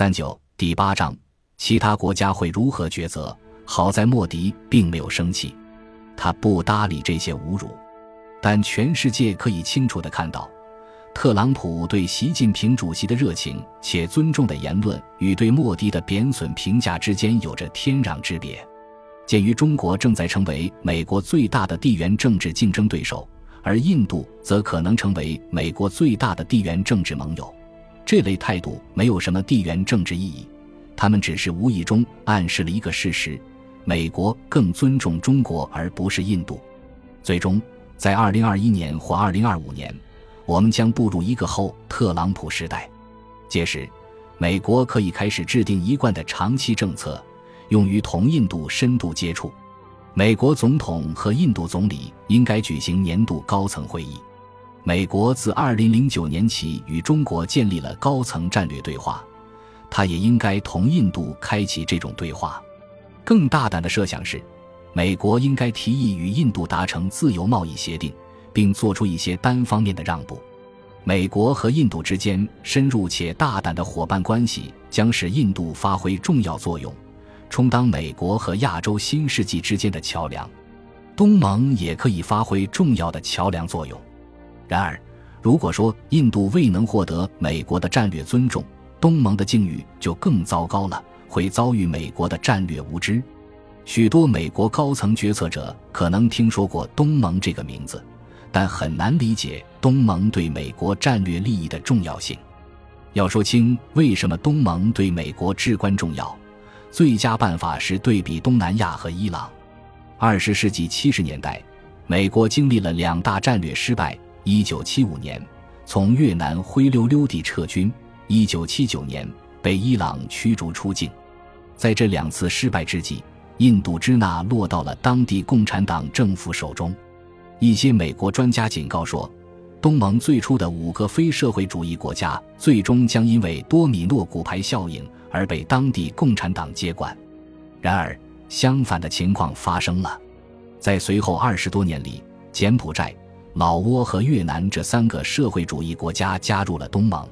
三九第八章，其他国家会如何抉择？好在莫迪并没有生气，他不搭理这些侮辱，但全世界可以清楚地看到，特朗普对习近平主席的热情且尊重的言论与对莫迪的贬损评价之间有着天壤之别。鉴于中国正在成为美国最大的地缘政治竞争对手，而印度则可能成为美国最大的地缘政治盟友，这类态度没有什么地缘政治意义，他们只是无意中暗示了一个事实。美国更尊重中国，而不是印度。最终，在二零二一年或二零二五年，我们将步入一个后特朗普时代。届时，美国可以开始制定一贯的长期政策，用于同印度深度接触。美国总统和印度总理应该举行年度高层会议。美国自二零零九年起与中国建立了高层战略对话，他也应该同印度开启这种对话。更大胆的设想是，美国应该提议与印度达成自由贸易协定，并做出一些单方面的让步。美国和印度之间深入且大胆的伙伴关系将使印度发挥重要作用，充当美国和亚洲新世纪之间的桥梁。东盟也可以发挥重要的桥梁作用。然而，如果说印度未能获得美国的战略尊重，东盟的境遇就更糟糕了。会遭遇美国的战略无知。许多美国高层决策者可能听说过东盟这个名字，但很难理解东盟对美国战略利益的重要性。要说清为什么东盟对美国至关重要，最佳办法是对比东南亚和伊朗。二十世纪七十年代，美国经历了两大战略失败：一九七五年从越南灰溜溜地撤军，一九七九年被伊朗驱逐出境。在这两次失败之际，印度支那落到了当地共产党政府手中。一些美国专家警告说，东盟最初的五个非社会主义国家最终将因为多米诺骨牌效应而被当地共产党接管。然而，相反的情况发生了。在随后二十多年里，柬埔寨、老挝和越南这三个社会主义国家加入了东盟。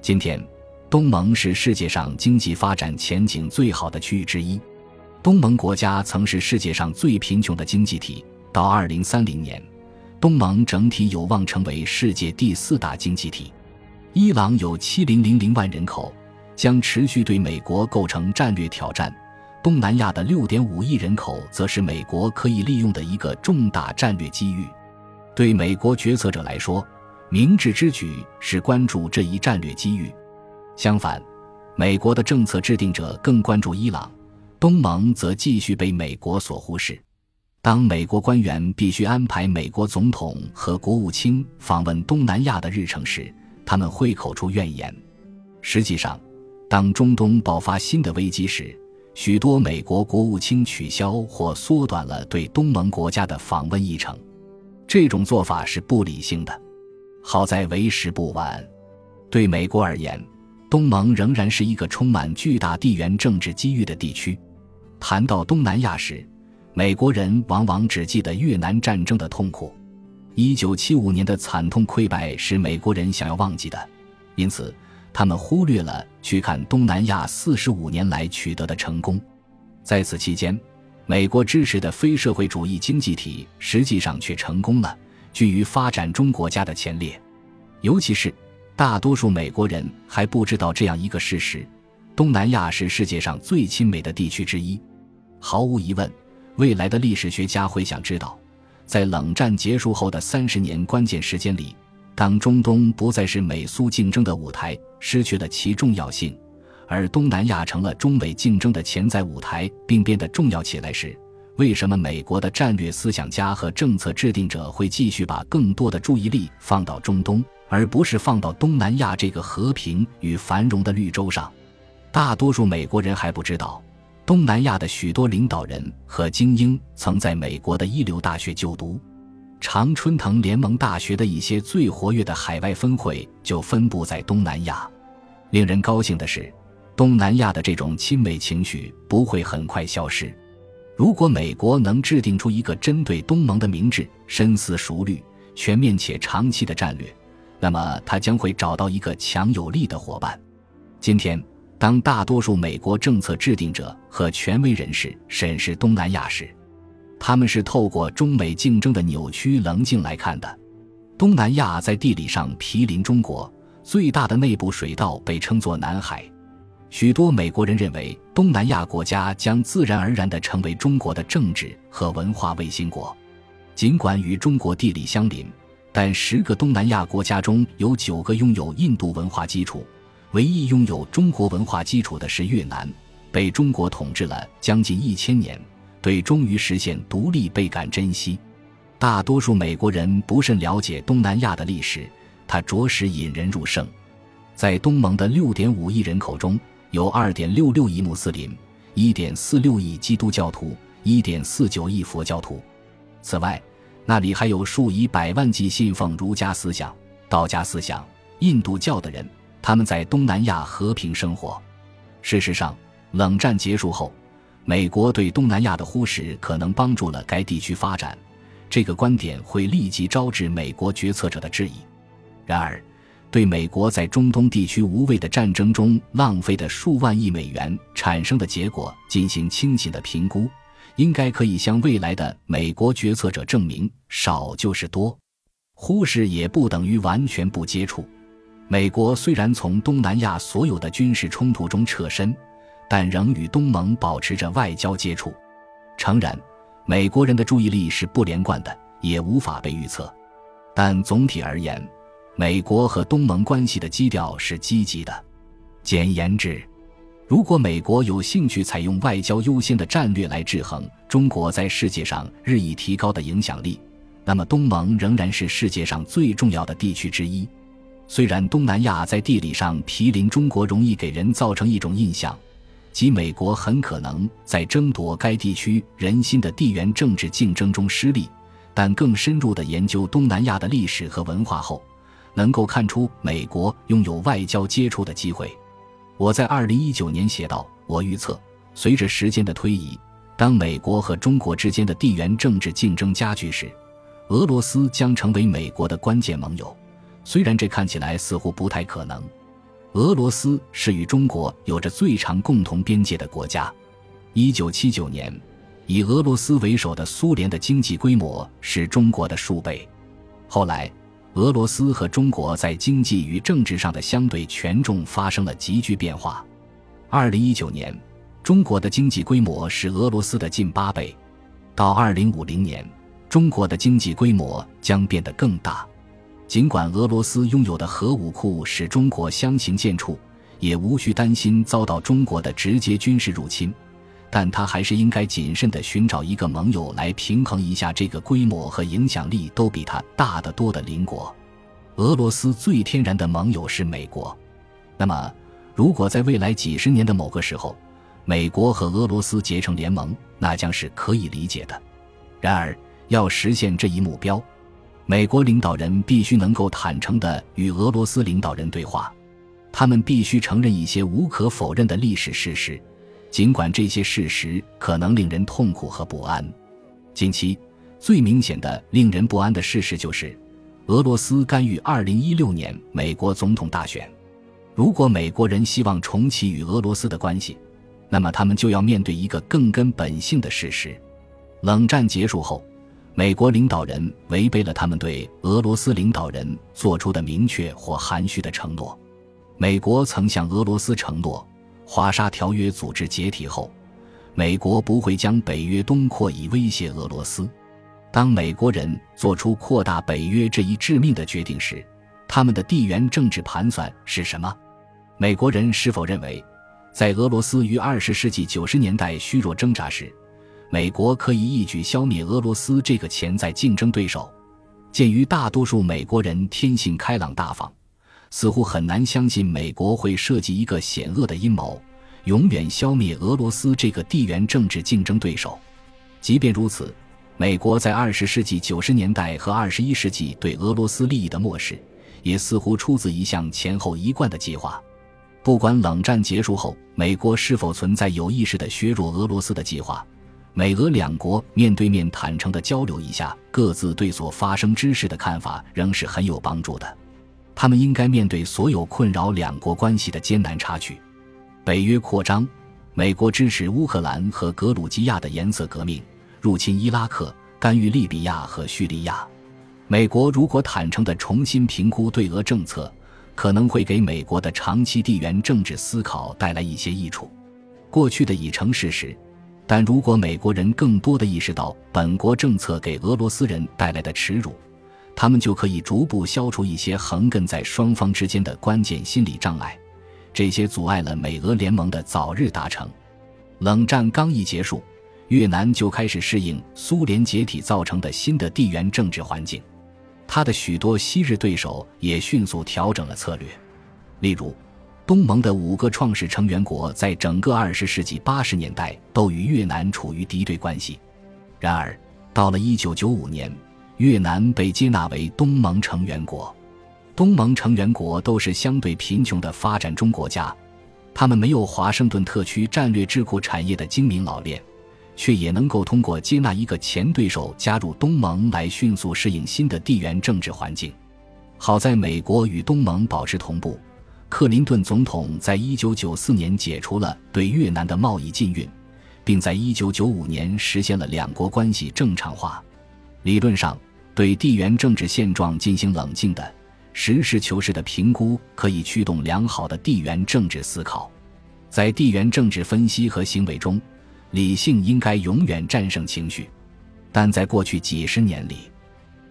今天。东盟是世界上经济发展前景最好的区域之一。东盟国家曾是世界上最贫穷的经济体，到二零三零年，东盟整体有望成为世界第四大经济体。伊朗有七零零零万人口，将持续对美国构成战略挑战。东南亚的六点五亿人口，则是美国可以利用的一个重大战略机遇。对美国决策者来说，明智之举是关注这一战略机遇。相反，美国的政策制定者更关注伊朗，东盟则继续被美国所忽视。当美国官员必须安排美国总统和国务卿访问东南亚的日程时，他们会口出怨言。实际上，当中东爆发新的危机时，许多美国国务卿取消或缩短了对东盟国家的访问议程。这种做法是不理性的。好在为时不晚，对美国而言。东盟仍然是一个充满巨大地缘政治机遇的地区。谈到东南亚时，美国人往往只记得越南战争的痛苦。一九七五年的惨痛溃败是美国人想要忘记的，因此他们忽略了去看东南亚四十五年来取得的成功。在此期间，美国支持的非社会主义经济体实际上却成功了，居于发展中国家的前列，尤其是。大多数美国人还不知道这样一个事实：东南亚是世界上最亲美的地区之一。毫无疑问，未来的历史学家会想知道，在冷战结束后的三十年关键时间里，当中东不再是美苏竞争的舞台，失去了其重要性，而东南亚成了中美竞争的潜在舞台，并变得重要起来时，为什么美国的战略思想家和政策制定者会继续把更多的注意力放到中东？而不是放到东南亚这个和平与繁荣的绿洲上。大多数美国人还不知道，东南亚的许多领导人和精英曾在美国的一流大学就读。常春藤联盟大学的一些最活跃的海外分会就分布在东南亚。令人高兴的是，东南亚的这种亲美情绪不会很快消失。如果美国能制定出一个针对东盟的明智、深思熟虑、全面且长期的战略，那么他将会找到一个强有力的伙伴。今天，当大多数美国政策制定者和权威人士审视东南亚时，他们是透过中美竞争的扭曲棱镜来看的。东南亚在地理上毗邻中国，最大的内部水道被称作南海。许多美国人认为，东南亚国家将自然而然地成为中国的政治和文化卫星国。尽管与中国地理相邻，但十个东南亚国家中有九个拥有印度文化基础。唯一拥有中国文化基础的是越南，被中国统治了将近一千年，对终于实现独立倍感珍惜。大多数美国人不甚了解东南亚的历史，它着实引人入胜。在东盟的六点五亿人口中，有二点六六亿穆斯林，一点四六亿基督教徒，一点四九亿佛教徒。此外，那里还有数以百万计信奉儒家思想、道家思想、印度教的人。他们在东南亚和平生活。事实上，冷战结束后，美国对东南亚的忽视可能帮助了该地区发展。这个观点会立即招致美国决策者的质疑。然而，对美国在中东地区无谓的战争中浪费的数万亿美元产生的结果进行清醒的评估，应该可以向未来的美国决策者证明：少就是多。忽视也不等于完全不接触。美国虽然从东南亚所有的军事冲突中撤身，但仍与东盟保持着外交接触。诚然，美国人的注意力是不连贯的，也无法被预测。但总体而言，美国和东盟关系的基调是积极的。简言之，如果美国有兴趣采用外交优先的战略来制衡中国在世界上日益提高的影响力，那么东盟仍然是世界上最重要的地区之一。虽然东南亚在地理上毗邻中国，容易给人造成一种印象，即美国很可能在争夺该地区人心的地缘政治竞争中失利，但更深入的研究东南亚的历史和文化后，能够看出美国拥有外交接触的机会。我在二零一九年写道：“我预测，随着时间的推移，当美国和中国之间的地缘政治竞争加剧时，俄罗斯将成为美国的关键盟友。”虽然这看起来似乎不太可能，俄罗斯是与中国有着最长共同边界的国家。一九七九年，以俄罗斯为首的苏联的经济规模是中国的数倍。后来，俄罗斯和中国在经济与政治上的相对权重发生了急剧变化。二零一九年，中国的经济规模是俄罗斯的近八倍，到二零五零年，中国的经济规模将变得更大。尽管俄罗斯拥有的核武库使中国相形见绌，也无需担心遭到中国的直接军事入侵，但他还是应该谨慎地寻找一个盟友来平衡一下这个规模和影响力都比他大得多的邻国。俄罗斯最天然的盟友是美国。那么，如果在未来几十年的某个时候，美国和俄罗斯结成联盟，那将是可以理解的。然而，要实现这一目标，美国领导人必须能够坦诚地与俄罗斯领导人对话，他们必须承认一些无可否认的历史事实，尽管这些事实可能令人痛苦和不安。近期最明显的令人不安的事实就是，俄罗斯干预2016年美国总统大选。如果美国人希望重启与俄罗斯的关系，那么他们就要面对一个更根本性的事实：冷战结束后。美国领导人违背了他们对俄罗斯领导人做出的明确或含蓄的承诺。美国曾向俄罗斯承诺，华沙条约组织解体后，美国不会将北约东扩以威胁俄罗斯。当美国人做出扩大北约这一致命的决定时，他们的地缘政治盘算是什么？美国人是否认为，在俄罗斯于二十世纪九十年代虚弱挣扎时？美国可以一举消灭俄罗斯这个潜在竞争对手。鉴于大多数美国人天性开朗大方，似乎很难相信美国会设计一个险恶的阴谋，永远消灭俄罗斯这个地缘政治竞争对手。即便如此，美国在二十世纪九十年代和二十一世纪对俄罗斯利益的漠视，也似乎出自一项前后一贯的计划。不管冷战结束后美国是否存在有意识的削弱俄罗斯的计划。美俄两国面对面坦诚地交流一下各自对所发生之事的看法，仍是很有帮助的。他们应该面对所有困扰两国关系的艰难插曲。北约扩张，美国支持乌克兰和格鲁吉亚的颜色革命，入侵伊拉克，干预利比亚和叙利亚。美国如果坦诚地重新评估对俄政策，可能会给美国的长期地缘政治思考带来一些益处。过去的已成事实，但如果美国人更多地意识到本国政策给俄罗斯人带来的耻辱，他们就可以逐步消除一些横亘在双方之间的关键心理障碍。这些阻碍了美俄联盟的早日达成。冷战刚一结束，越南就开始适应苏联解体造成的新的地缘政治环境，他的许多昔日对手也迅速调整了策略。例如，东盟的五个创始成员国在整个二十世纪八十年代都与越南处于敌对关系。然而，到了一九九五年，越南被接纳为东盟成员国。东盟成员国都是相对贫穷的发展中国家，他们没有华盛顿特区战略智库产业的精明老练，却也能够通过接纳一个前对手加入东盟来迅速适应新的地缘政治环境。好在美国与东盟保持同步，克林顿总统在一九九四年解除了对越南的贸易禁运，并在一九九五年实现了两国关系正常化。理论上，对地缘政治现状进行冷静的。实事求是的评估可以驱动良好的地缘政治思考，在地缘政治分析和行为中，理性应该永远战胜情绪。但在过去几十年里，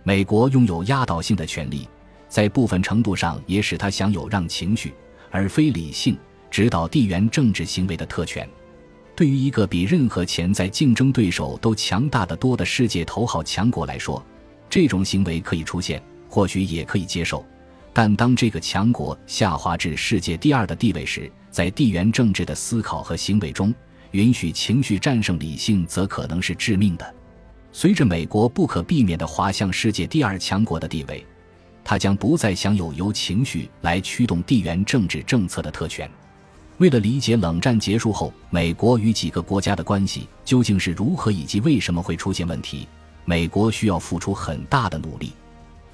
美国拥有压倒性的权力，在部分程度上也使他享有让情绪而非理性指导地缘政治行为的特权。对于一个比任何潜在竞争对手都强大的多的世界头号强国来说，这种行为可以出现，或许也可以接受。但当这个强国下滑至世界第二的地位时，在地缘政治的思考和行为中，允许情绪战胜理性，则可能是致命的。随着美国不可避免地滑向世界第二强国的地位，它将不再享有由情绪来驱动地缘政治政策的特权。为了理解冷战结束后美国与几个国家的关系究竟是如何以及为什么会出现问题，美国需要付出很大的努力。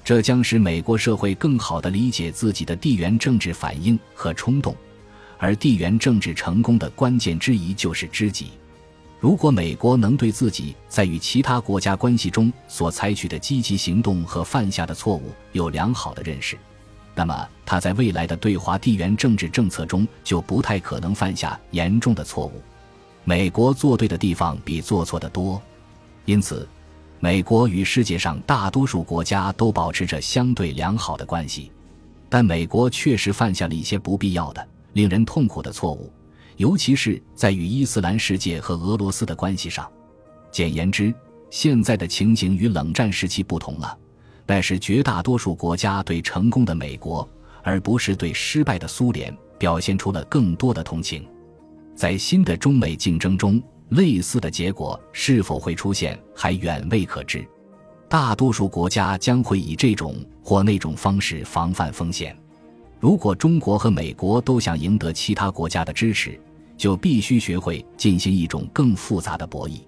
这将使美国社会更好地理解自己的地缘政治反应和冲动，而地缘政治成功的关键之一就是知己。如果美国能对自己在与其他国家关系中所采取的积极行动和犯下的错误有良好的认识，那么他在未来的对华地缘政治政策中就不太可能犯下严重的错误。美国做对的地方比做错的多，因此。美国与世界上大多数国家都保持着相对良好的关系，但美国确实犯下了一些不必要的、令人痛苦的错误，尤其是在与伊斯兰世界和俄罗斯的关系上。简言之，现在的情形与冷战时期不同了，但是绝大多数国家对成功的美国，而不是对失败的苏联，表现出了更多的同情。在新的中美竞争中。类似的结果是否会出现，还远未可知。大多数国家将会以这种或那种方式防范风险。如果中国和美国都想赢得其他国家的支持，就必须学会进行一种更复杂的博弈。